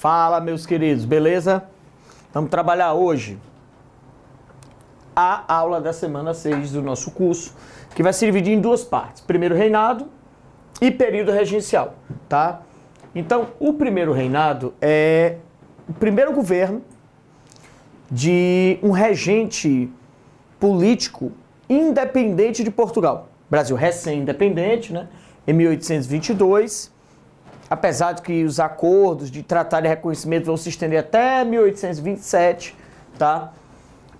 Fala, meus queridos, beleza? Vamos trabalhar hoje a aula da semana 6 do nosso curso, que vai se dividir em duas partes: primeiro reinado e período regencial, tá? Então, o primeiro reinado é o primeiro governo de um regente político independente de Portugal. Brasil recém-independente, né? Em 1822 apesar de que os acordos de tratado e reconhecimento vão se estender até 1827, tá?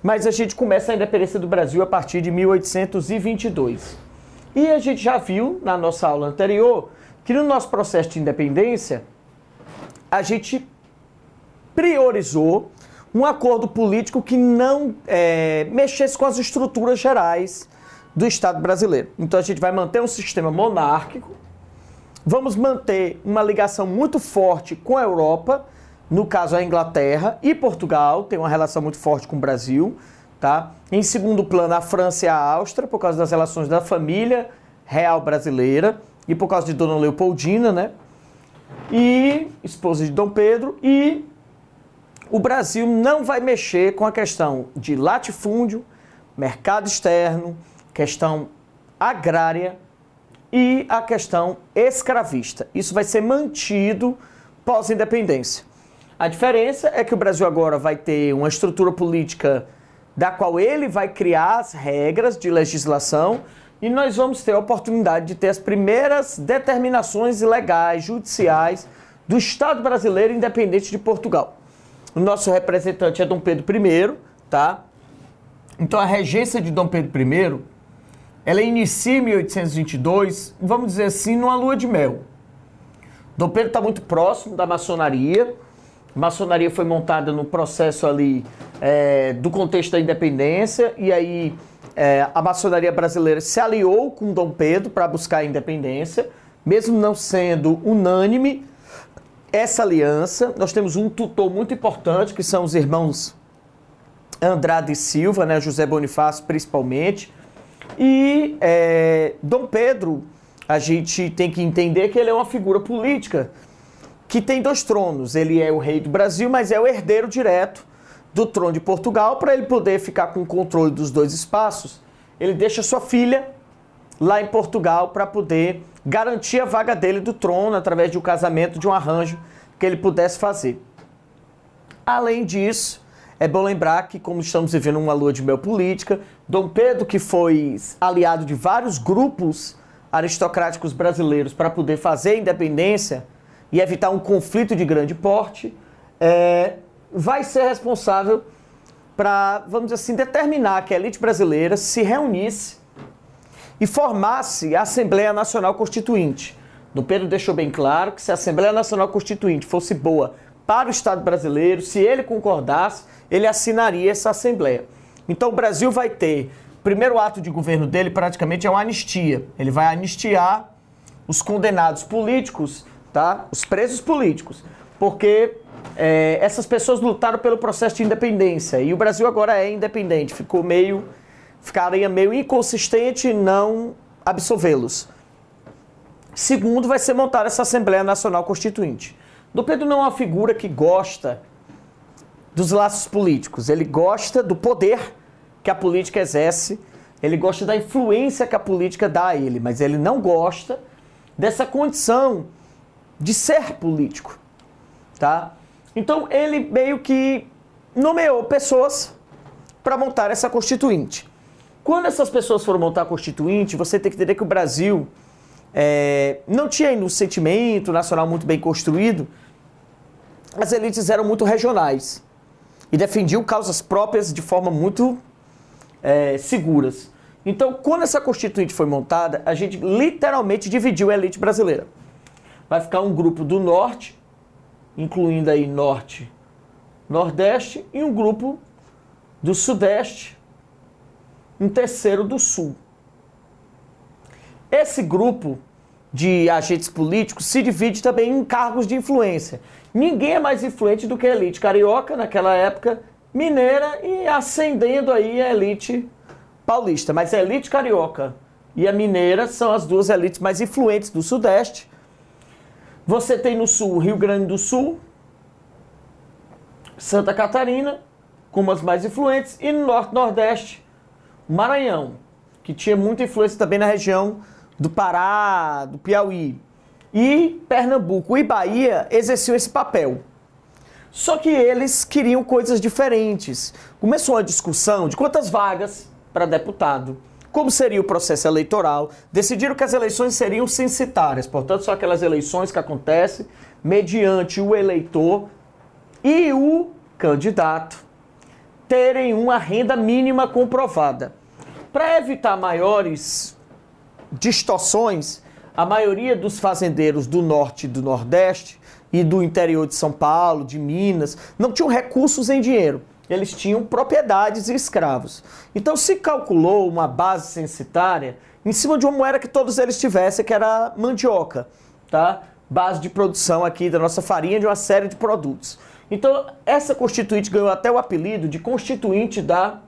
Mas a gente começa a independência do Brasil a partir de 1822. E a gente já viu na nossa aula anterior que no nosso processo de independência a gente priorizou um acordo político que não é, mexesse com as estruturas gerais do Estado brasileiro. Então a gente vai manter um sistema monárquico, vamos manter uma ligação muito forte com a Europa, no caso a Inglaterra e Portugal, tem uma relação muito forte com o Brasil, tá? Em segundo plano, a França e a Áustria, por causa das relações da família real brasileira e por causa de Dona Leopoldina, né? E esposa de Dom Pedro e o Brasil não vai mexer com a questão de latifúndio, mercado externo, questão agrária e a questão escravista. Isso vai ser mantido pós-independência. A diferença é que o Brasil agora vai ter uma estrutura política da qual ele vai criar as regras de legislação e nós vamos ter a oportunidade de ter as primeiras determinações legais, judiciais do Estado brasileiro independente de Portugal. O nosso representante é Dom Pedro I, tá? Então a regência de Dom Pedro I ela inicia em 1822, vamos dizer assim, numa lua de mel. Dom Pedro está muito próximo da maçonaria. A maçonaria foi montada no processo ali é, do contexto da independência, e aí é, a maçonaria brasileira se aliou com Dom Pedro para buscar a independência, mesmo não sendo unânime essa aliança. Nós temos um tutor muito importante, que são os irmãos Andrade e Silva, né, José Bonifácio principalmente, e é, Dom Pedro, a gente tem que entender que ele é uma figura política que tem dois tronos. Ele é o rei do Brasil, mas é o herdeiro direto do trono de Portugal. Para ele poder ficar com o controle dos dois espaços, ele deixa sua filha lá em Portugal para poder garantir a vaga dele do trono através de um casamento, de um arranjo que ele pudesse fazer. Além disso, é bom lembrar que, como estamos vivendo uma lua de mel política, Dom Pedro, que foi aliado de vários grupos aristocráticos brasileiros para poder fazer a independência e evitar um conflito de grande porte, é, vai ser responsável para, vamos dizer assim, determinar que a elite brasileira se reunisse e formasse a Assembleia Nacional Constituinte. Dom Pedro deixou bem claro que se a Assembleia Nacional Constituinte fosse boa para o Estado brasileiro, se ele concordasse, ele assinaria essa Assembleia. Então o Brasil vai ter, o primeiro ato de governo dele praticamente é uma anistia. Ele vai anistiar os condenados políticos, tá? os presos políticos, porque é, essas pessoas lutaram pelo processo de independência e o Brasil agora é independente, ficou meio, ficaria meio inconsistente não absolvê-los. Segundo, vai ser montada essa Assembleia Nacional Constituinte. Dom Pedro não é uma figura que gosta dos laços políticos, ele gosta do poder que a política exerce, ele gosta da influência que a política dá a ele, mas ele não gosta dessa condição de ser político, tá? Então ele meio que nomeou pessoas para montar essa constituinte. Quando essas pessoas foram montar a constituinte, você tem que entender que o Brasil é, não tinha ainda um sentimento nacional muito bem construído, as elites eram muito regionais e defendiam causas próprias de forma muito é, seguras. Então, quando essa constituinte foi montada, a gente literalmente dividiu a elite brasileira. Vai ficar um grupo do norte, incluindo aí norte, nordeste, e um grupo do sudeste, um terceiro do sul. Esse grupo de agentes políticos se divide também em cargos de influência. Ninguém é mais influente do que a elite carioca naquela época mineira e ascendendo aí a elite paulista. Mas a elite carioca e a mineira são as duas elites mais influentes do Sudeste. Você tem no Sul Rio Grande do Sul, Santa Catarina, como as mais influentes, e no Norte Nordeste, Maranhão, que tinha muita influência também na região do Pará, do Piauí. E Pernambuco e Bahia exerciam esse papel. Só que eles queriam coisas diferentes. Começou uma discussão de quantas vagas para deputado, como seria o processo eleitoral. Decidiram que as eleições seriam censitárias, portanto, são aquelas eleições que acontecem mediante o eleitor e o candidato terem uma renda mínima comprovada. Para evitar maiores distorções, a maioria dos fazendeiros do norte e do nordeste e do interior de São Paulo, de Minas, não tinham recursos em dinheiro. Eles tinham propriedades e escravos. Então se calculou uma base censitária em cima de uma moeda que todos eles tivessem, que era mandioca, tá? Base de produção aqui da nossa farinha de uma série de produtos. Então, essa constituinte ganhou até o apelido de constituinte da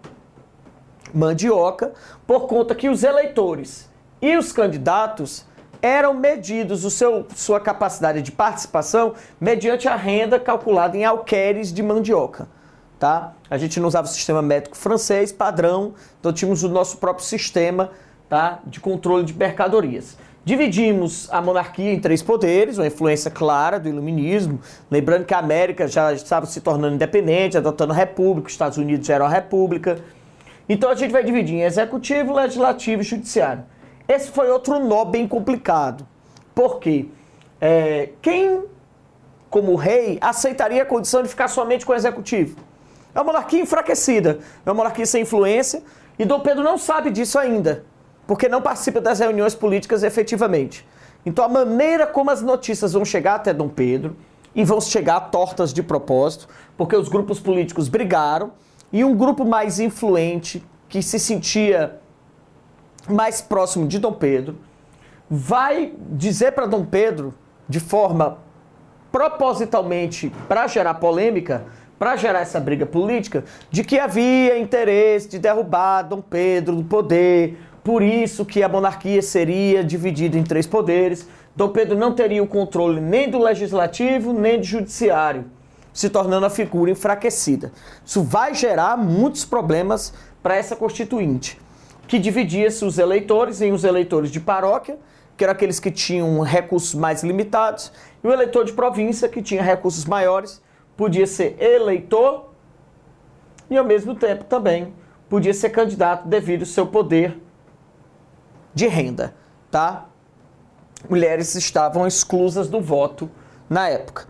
mandioca, por conta que os eleitores e os candidatos eram medidos o seu, sua capacidade de participação mediante a renda calculada em alqueires de mandioca. Tá? A gente não usava o sistema métrico francês padrão, então tínhamos o nosso próprio sistema tá? de controle de mercadorias. Dividimos a monarquia em três poderes, uma influência clara do iluminismo, lembrando que a América já estava se tornando independente, adotando a república, os Estados Unidos já eram a república. Então a gente vai dividir em executivo, legislativo e judiciário. Esse foi outro nó bem complicado. Porque é, quem, como rei, aceitaria a condição de ficar somente com o executivo? É uma monarquia enfraquecida, é uma monarquia sem influência, e Dom Pedro não sabe disso ainda, porque não participa das reuniões políticas efetivamente. Então a maneira como as notícias vão chegar até Dom Pedro, e vão chegar tortas de propósito, porque os grupos políticos brigaram, e um grupo mais influente, que se sentia mais próximo de Dom Pedro, vai dizer para Dom Pedro, de forma propositalmente para gerar polêmica, para gerar essa briga política, de que havia interesse de derrubar Dom Pedro do poder, por isso que a monarquia seria dividida em três poderes. Dom Pedro não teria o controle nem do legislativo, nem do judiciário, se tornando a figura enfraquecida. Isso vai gerar muitos problemas para essa constituinte que dividia-se os eleitores em os eleitores de paróquia, que eram aqueles que tinham recursos mais limitados, e o eleitor de província, que tinha recursos maiores, podia ser eleitor e, ao mesmo tempo, também podia ser candidato devido ao seu poder de renda, tá? Mulheres estavam exclusas do voto na época.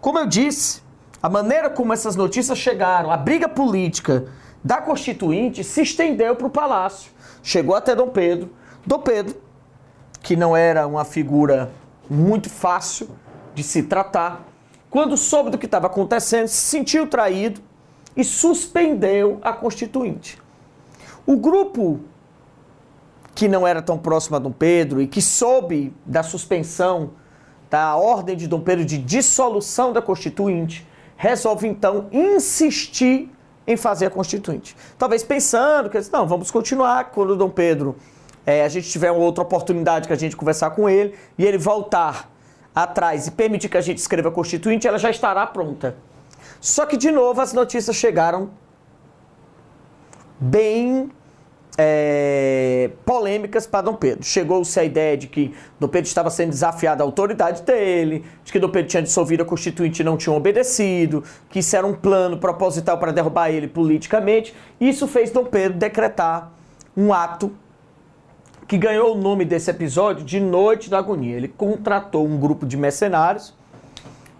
Como eu disse, a maneira como essas notícias chegaram, a briga política da Constituinte se estendeu para o palácio. Chegou até Dom Pedro. Dom Pedro, que não era uma figura muito fácil de se tratar, quando soube do que estava acontecendo, se sentiu traído e suspendeu a Constituinte. O grupo que não era tão próximo a Dom Pedro e que soube da suspensão da ordem de Dom Pedro de dissolução da Constituinte, resolve então insistir em fazer a Constituinte. Talvez pensando que, não, vamos continuar quando Dom Pedro, é, a gente tiver uma outra oportunidade que a gente conversar com ele e ele voltar atrás e permitir que a gente escreva a Constituinte, ela já estará pronta. Só que, de novo, as notícias chegaram bem é, polêmicas para Dom Pedro. Chegou-se a ideia de que Dom Pedro estava sendo desafiado à autoridade dele, de que Dom Pedro tinha dissolvido a Constituinte e não tinha obedecido, que isso era um plano proposital para derrubar ele politicamente. Isso fez Dom Pedro decretar um ato que ganhou o nome desse episódio de Noite da Agonia. Ele contratou um grupo de mercenários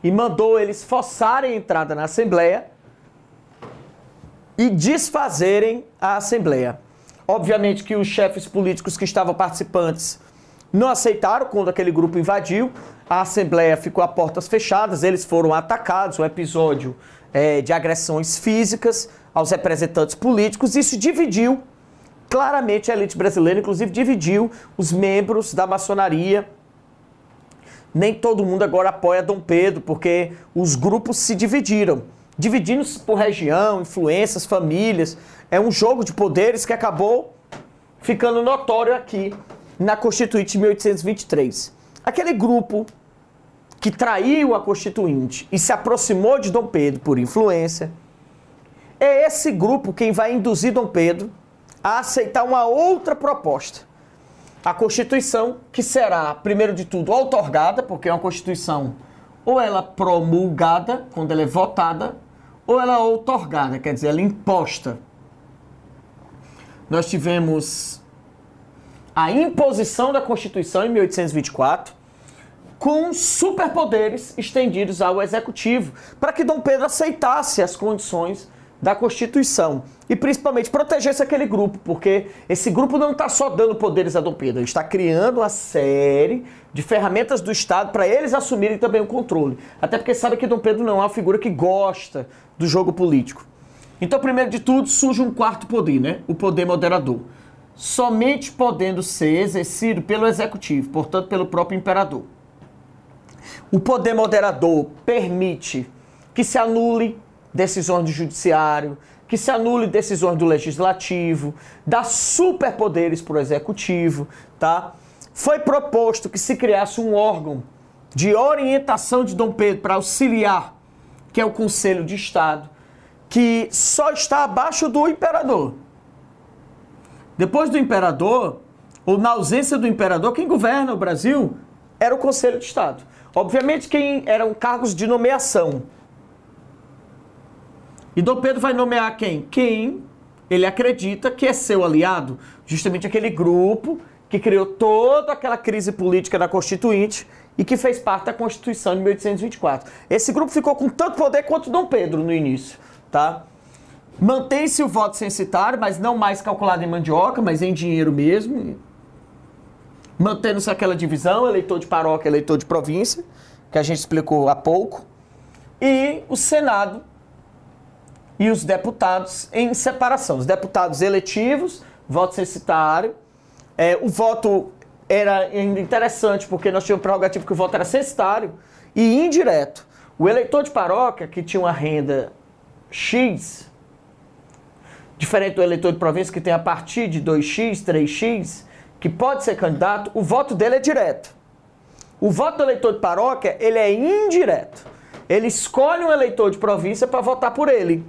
e mandou eles forçarem a entrada na Assembleia e desfazerem a Assembleia. Obviamente que os chefes políticos que estavam participantes não aceitaram quando aquele grupo invadiu. A Assembleia ficou a portas fechadas, eles foram atacados. Um episódio é, de agressões físicas aos representantes políticos. Isso dividiu claramente a elite brasileira, inclusive dividiu os membros da maçonaria. Nem todo mundo agora apoia Dom Pedro, porque os grupos se dividiram. dividindo-se por região, influências, famílias. É um jogo de poderes que acabou ficando notório aqui na Constituinte de 1823. Aquele grupo que traiu a Constituinte e se aproximou de Dom Pedro por influência, é esse grupo quem vai induzir Dom Pedro a aceitar uma outra proposta. A Constituição, que será, primeiro de tudo, outorgada, porque é uma Constituição ou ela promulgada, quando ela é votada, ou ela é outorgada, quer dizer, ela é imposta. Nós tivemos a imposição da Constituição em 1824, com superpoderes estendidos ao executivo, para que Dom Pedro aceitasse as condições da Constituição e principalmente protegesse aquele grupo, porque esse grupo não está só dando poderes a Dom Pedro, ele está criando uma série de ferramentas do Estado para eles assumirem também o controle. Até porque sabe que Dom Pedro não é uma figura que gosta do jogo político. Então, primeiro de tudo, surge um quarto poder, né? O poder moderador. Somente podendo ser exercido pelo executivo, portanto, pelo próprio imperador. O poder moderador permite que se anule decisões do judiciário, que se anule decisões do legislativo, dá superpoderes para o executivo, tá? Foi proposto que se criasse um órgão de orientação de Dom Pedro para auxiliar, que é o Conselho de Estado, que só está abaixo do imperador. Depois do imperador, ou na ausência do imperador, quem governa o Brasil era o Conselho de Estado. Obviamente, quem eram cargos de nomeação. E Dom Pedro vai nomear quem? Quem ele acredita que é seu aliado, justamente aquele grupo que criou toda aquela crise política na Constituinte e que fez parte da Constituição de 1824. Esse grupo ficou com tanto poder quanto Dom Pedro no início, tá? Mantém-se o voto censitário, mas não mais calculado em mandioca, mas em dinheiro mesmo. Mantendo-se aquela divisão, eleitor de paróquia, eleitor de província, que a gente explicou há pouco. E o Senado e os deputados em separação. Os deputados eletivos, voto censitário. É, o voto era interessante porque nós tínhamos prerrogativo que o voto era censitário e indireto. O eleitor de paróquia, que tinha uma renda X, diferente do eleitor de província, que tem a partir de 2x, 3x, que pode ser candidato, o voto dele é direto. O voto do eleitor de paróquia, ele é indireto. Ele escolhe um eleitor de província para votar por ele.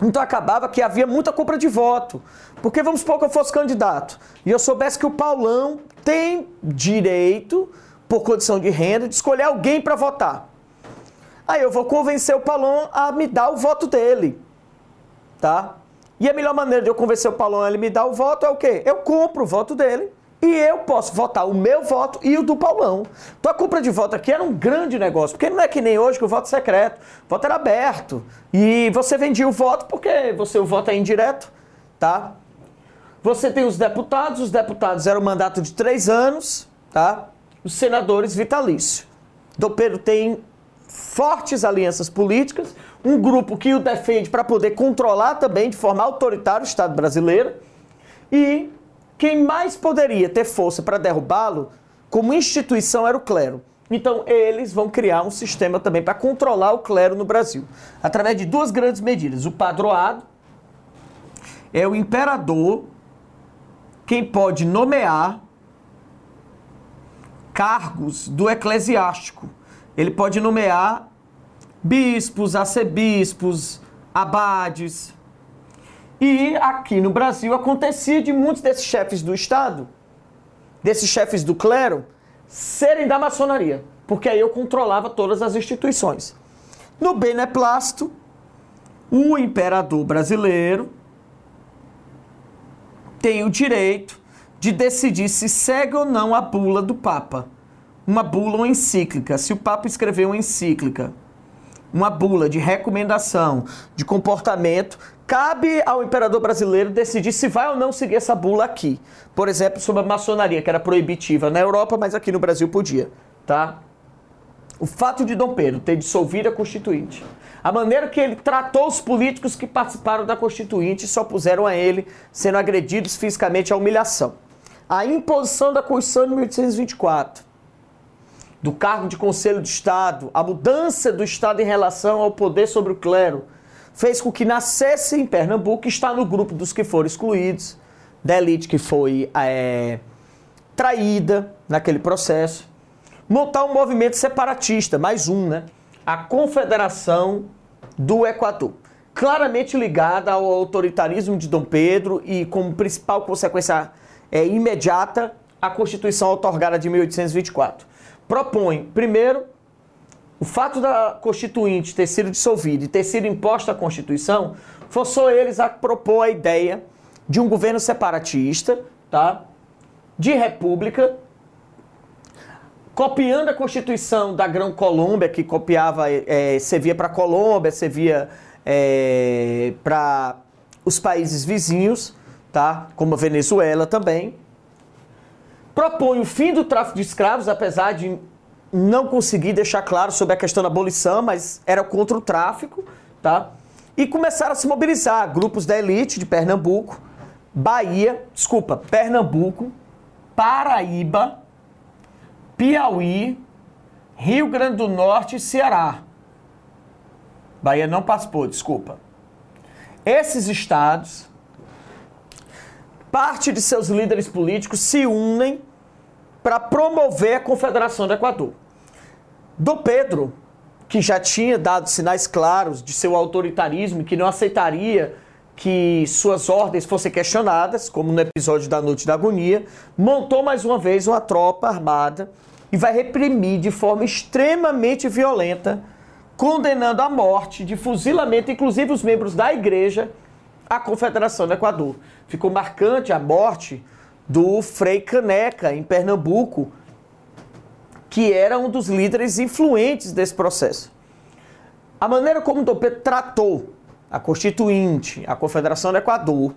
Então acabava que havia muita compra de voto. Porque vamos supor que eu fosse candidato e eu soubesse que o Paulão tem direito, por condição de renda, de escolher alguém para votar. Aí eu vou convencer o Paulão a me dar o voto dele. Tá? E a melhor maneira de eu convencer o Paulão a ele me dar o voto é o quê? Eu compro o voto dele e eu posso votar o meu voto e o do Paulão. Então a compra de voto aqui era um grande negócio, porque não é que nem hoje que o voto é secreto. O voto era aberto. E você vendia o voto porque você o voto é indireto, tá? Você tem os deputados, os deputados eram um mandato de três anos, tá? Os senadores vitalício. Dom Pedro tem fortes alianças políticas, um grupo que o defende para poder controlar também de forma autoritária o Estado brasileiro e quem mais poderia ter força para derrubá-lo, como instituição, era o clero. Então, eles vão criar um sistema também para controlar o clero no Brasil, através de duas grandes medidas. O padroado é o imperador quem pode nomear cargos do eclesiástico. Ele pode nomear bispos, arcebispos, abades, e aqui no Brasil acontecia de muitos desses chefes do Estado, desses chefes do clero, serem da maçonaria, porque aí eu controlava todas as instituições. No beneplácito, o imperador brasileiro tem o direito de decidir se segue ou não a bula do Papa. Uma bula ou encíclica. Se o Papa escreveu uma encíclica, uma bula de recomendação de comportamento cabe ao imperador brasileiro decidir se vai ou não seguir essa bula aqui. Por exemplo, sobre a maçonaria, que era proibitiva na Europa, mas aqui no Brasil podia, tá? O fato de Dom Pedro ter dissolvido a Constituinte, a maneira que ele tratou os políticos que participaram da Constituinte só puseram a ele sendo agredidos fisicamente a humilhação. A imposição da Constituição de 1824 do cargo de Conselho de Estado, a mudança do Estado em relação ao poder sobre o clero, fez com que nascesse em Pernambuco, está no grupo dos que foram excluídos, da elite que foi é, traída naquele processo, montar um movimento separatista, mais um, né? A Confederação do Equador. Claramente ligada ao autoritarismo de Dom Pedro e como principal consequência é, imediata a Constituição otorgada de 1824. Propõe, primeiro, o fato da Constituinte ter sido dissolvida e ter sido imposta a Constituição forçou eles a propor a ideia de um governo separatista, tá? de república, copiando a Constituição da Grã Colômbia, que copiava, é, servia para a Colômbia, servia é, para os países vizinhos, tá? como a Venezuela também. Propõe o fim do tráfico de escravos, apesar de não conseguir deixar claro sobre a questão da abolição, mas era contra o tráfico, tá? E começaram a se mobilizar grupos da elite de Pernambuco, Bahia, desculpa, Pernambuco, Paraíba, Piauí, Rio Grande do Norte e Ceará. Bahia não participou, desculpa. Esses estados, parte de seus líderes políticos se unem para promover a Confederação do Equador. Do Pedro, que já tinha dado sinais claros de seu autoritarismo e que não aceitaria que suas ordens fossem questionadas, como no episódio da Noite da Agonia, montou mais uma vez uma tropa armada e vai reprimir de forma extremamente violenta, condenando à morte, de fuzilamento, inclusive os membros da igreja, a Confederação do Equador. Ficou marcante a morte do Frei Caneca, em Pernambuco, que era um dos líderes influentes desse processo. A maneira como Dom Pedro tratou a Constituinte, a Confederação do Equador,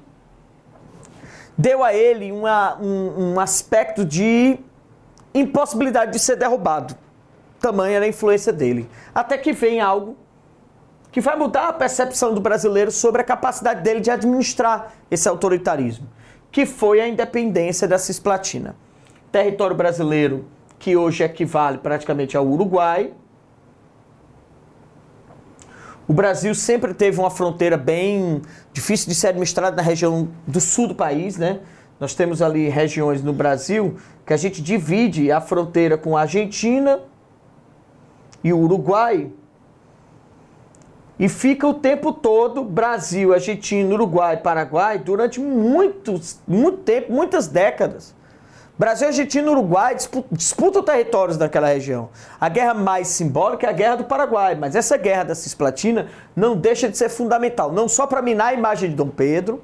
deu a ele uma, um, um aspecto de impossibilidade de ser derrubado. Tamanha era a influência dele. Até que vem algo que vai mudar a percepção do brasileiro sobre a capacidade dele de administrar esse autoritarismo, que foi a independência da Cisplatina. Território brasileiro que hoje equivale praticamente ao Uruguai. O Brasil sempre teve uma fronteira bem difícil de ser administrada na região do sul do país, né? Nós temos ali regiões no Brasil que a gente divide a fronteira com a Argentina e o Uruguai. E fica o tempo todo Brasil, Argentina, Uruguai, Paraguai durante muitos, muito tempo, muitas décadas. Brasil, Argentina e Uruguai disputam territórios naquela região. A guerra mais simbólica é a guerra do Paraguai, mas essa guerra da Cisplatina não deixa de ser fundamental, não só para minar a imagem de Dom Pedro,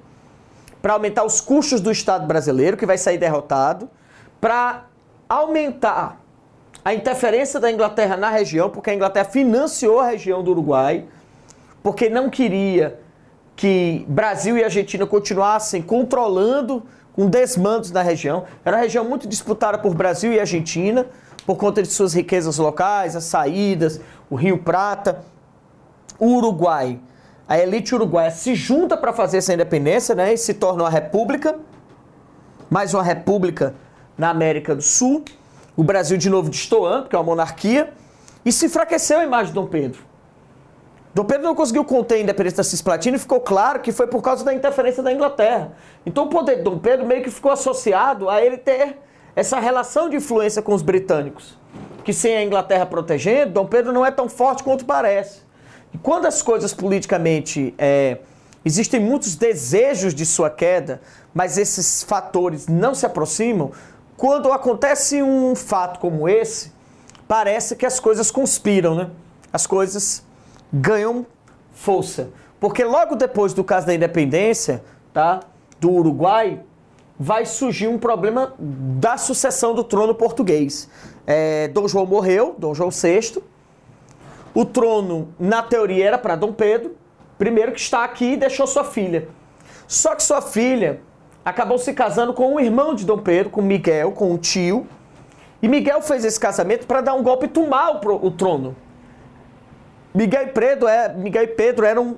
para aumentar os custos do Estado brasileiro, que vai sair derrotado, para aumentar a interferência da Inglaterra na região, porque a Inglaterra financiou a região do Uruguai, porque não queria que Brasil e Argentina continuassem controlando com desmandos na região. Era uma região muito disputada por Brasil e Argentina, por conta de suas riquezas locais, as saídas, o Rio Prata. O Uruguai, a elite uruguaia se junta para fazer essa independência né, e se torna uma república, mais uma república na América do Sul. O Brasil de novo destoando, que é uma monarquia, e se enfraqueceu a imagem de Dom Pedro. Dom Pedro não conseguiu conter a independência da Cisplatina e ficou claro que foi por causa da interferência da Inglaterra. Então o poder de Dom Pedro meio que ficou associado a ele ter essa relação de influência com os britânicos. Que sem a Inglaterra protegendo, Dom Pedro não é tão forte quanto parece. E quando as coisas politicamente. É, existem muitos desejos de sua queda, mas esses fatores não se aproximam, quando acontece um fato como esse, parece que as coisas conspiram, né? As coisas ganham força. Porque logo depois do caso da independência, tá, do Uruguai, vai surgir um problema da sucessão do trono português. É, Dom João morreu, Dom João VI. O trono, na teoria, era para Dom Pedro, primeiro que está aqui e deixou sua filha. Só que sua filha acabou se casando com um irmão de Dom Pedro, com Miguel, com um tio. E Miguel fez esse casamento para dar um golpe e tomar o, o trono. Miguel e Pedro, é, Miguel Pedro eram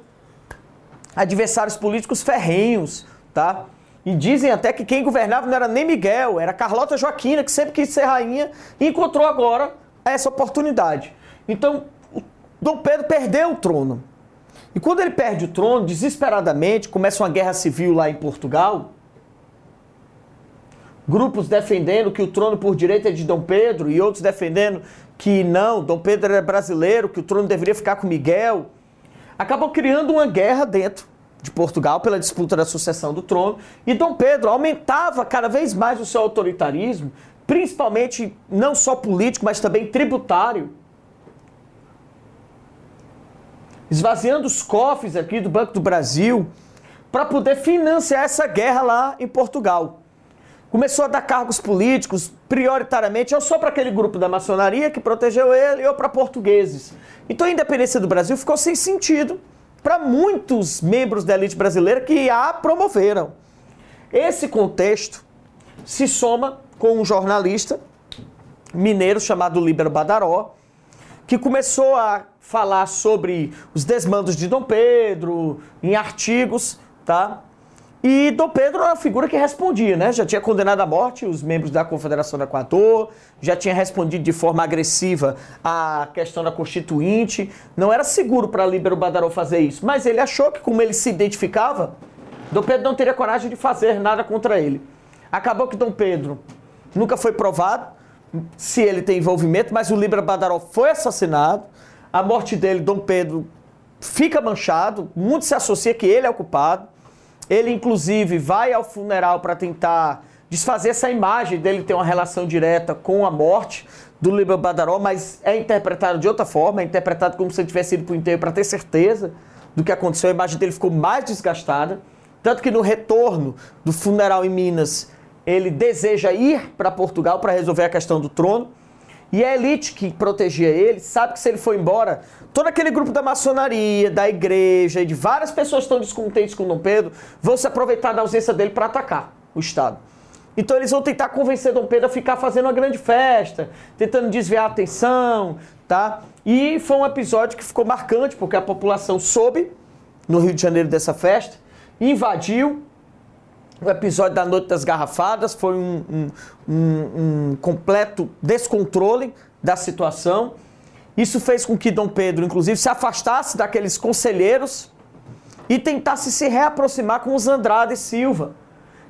adversários políticos ferrenhos, tá? E dizem até que quem governava não era nem Miguel, era Carlota Joaquina, que sempre quis ser rainha, e encontrou agora essa oportunidade. Então, Dom Pedro perdeu o trono. E quando ele perde o trono, desesperadamente, começa uma guerra civil lá em Portugal. Grupos defendendo que o trono por direito é de Dom Pedro e outros defendendo que não, Dom Pedro era brasileiro, que o trono deveria ficar com Miguel. Acabou criando uma guerra dentro de Portugal pela disputa da sucessão do trono. E Dom Pedro aumentava cada vez mais o seu autoritarismo, principalmente não só político, mas também tributário. Esvaziando os cofres aqui do Banco do Brasil para poder financiar essa guerra lá em Portugal. Começou a dar cargos políticos, prioritariamente, ou só para aquele grupo da maçonaria que protegeu ele, ou para portugueses. Então a independência do Brasil ficou sem sentido para muitos membros da elite brasileira que a promoveram. Esse contexto se soma com um jornalista mineiro chamado Líbero Badaró, que começou a falar sobre os desmandos de Dom Pedro em artigos, tá? E Dom Pedro era uma figura que respondia, né? Já tinha condenado à morte os membros da Confederação do Equador, já tinha respondido de forma agressiva à questão da Constituinte. Não era seguro para Líbero Badaró fazer isso, mas ele achou que, como ele se identificava, Dom Pedro não teria coragem de fazer nada contra ele. Acabou que Dom Pedro nunca foi provado se ele tem envolvimento, mas o Líbero Badaró foi assassinado. A morte dele, Dom Pedro, fica manchado, muito se associa que ele é o culpado. Ele, inclusive, vai ao funeral para tentar desfazer essa imagem dele ter uma relação direta com a morte do Líbano Badaró, mas é interpretado de outra forma, é interpretado como se ele tivesse ido para o enterro para ter certeza do que aconteceu. A imagem dele ficou mais desgastada. Tanto que no retorno do funeral em Minas, ele deseja ir para Portugal para resolver a questão do trono. E a elite que protegia ele sabe que se ele for embora, todo aquele grupo da maçonaria, da igreja e de várias pessoas que estão descontentes com Dom Pedro vão se aproveitar da ausência dele para atacar o Estado. Então eles vão tentar convencer Dom Pedro a ficar fazendo uma grande festa, tentando desviar a atenção, tá? E foi um episódio que ficou marcante, porque a população soube no Rio de Janeiro dessa festa, invadiu. O episódio da Noite das Garrafadas foi um, um, um, um completo descontrole da situação. Isso fez com que Dom Pedro, inclusive, se afastasse daqueles conselheiros e tentasse se reaproximar com os Andrade Silva,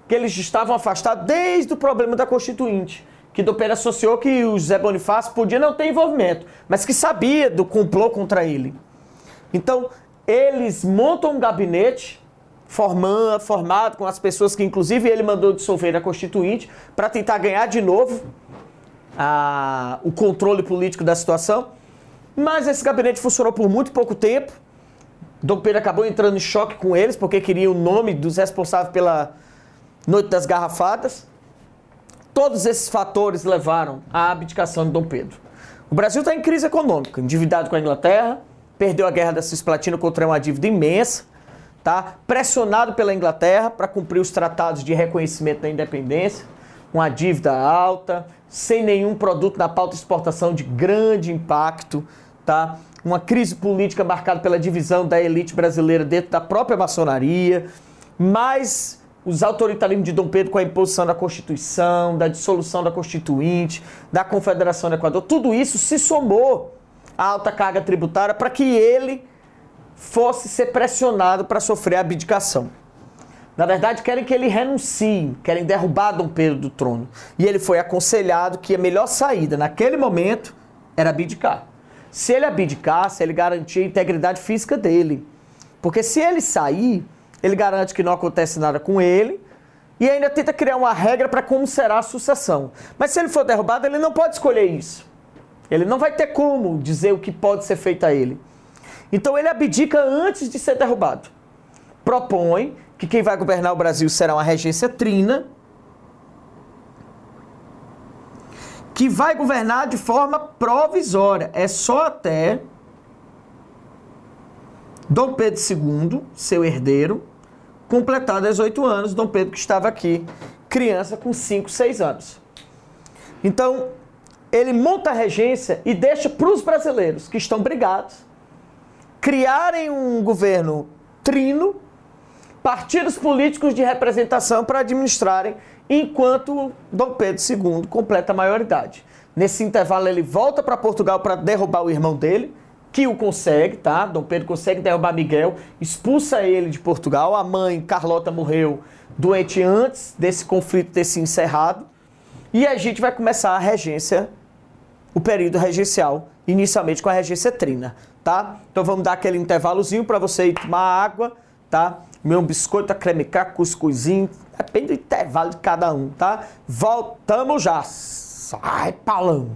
que eles estavam afastados desde o problema da Constituinte. Que Dom Pedro associou que o José Bonifácio podia não ter envolvimento, mas que sabia do complô contra ele. Então, eles montam um gabinete formando, formado com as pessoas que, inclusive, ele mandou dissolver a Constituinte para tentar ganhar de novo a, o controle político da situação. Mas esse gabinete funcionou por muito pouco tempo. Dom Pedro acabou entrando em choque com eles, porque queria o nome dos responsáveis pela Noite das Garrafadas. Todos esses fatores levaram à abdicação de Dom Pedro. O Brasil está em crise econômica, endividado com a Inglaterra, perdeu a guerra da Cisplatina contra uma dívida imensa, tá? pressionado pela Inglaterra para cumprir os tratados de reconhecimento da independência, com a dívida alta, sem nenhum produto na pauta de exportação de grande impacto, tá? Uma crise política marcada pela divisão da elite brasileira dentro da própria maçonaria, mais os autoritarismos de Dom Pedro com a imposição da Constituição, da dissolução da Constituinte, da Confederação do Equador, tudo isso se somou à alta carga tributária para que ele fosse ser pressionado para sofrer a abdicação. Na verdade, querem que ele renuncie, querem derrubar Dom Pedro do trono. E ele foi aconselhado que a melhor saída naquele momento era abdicar. Se ele abdicasse, ele garantia a integridade física dele. Porque se ele sair, ele garante que não acontece nada com ele e ainda tenta criar uma regra para como será a sucessão. Mas se ele for derrubado, ele não pode escolher isso. Ele não vai ter como dizer o que pode ser feito a ele. Então ele abdica antes de ser derrubado. Propõe que quem vai governar o Brasil será uma regência trina, que vai governar de forma provisória. É só até Dom Pedro II, seu herdeiro, completar 18 anos. Dom Pedro que estava aqui, criança com 5, 6 anos. Então, ele monta a regência e deixa para os brasileiros que estão brigados criarem um governo trino partidos políticos de representação para administrarem, enquanto Dom Pedro II completa a maioridade. Nesse intervalo, ele volta para Portugal para derrubar o irmão dele, que o consegue, tá? Dom Pedro consegue derrubar Miguel, expulsa ele de Portugal. A mãe, Carlota, morreu doente antes desse conflito ter se encerrado. E a gente vai começar a regência, o período regencial, inicialmente com a regência trina, tá? Então vamos dar aquele intervalozinho para você ir tomar água, tá? Um biscoito, a cremicar, cuscuzinho, depende do intervalo de cada um, tá? Voltamos já. Sai, Paulão!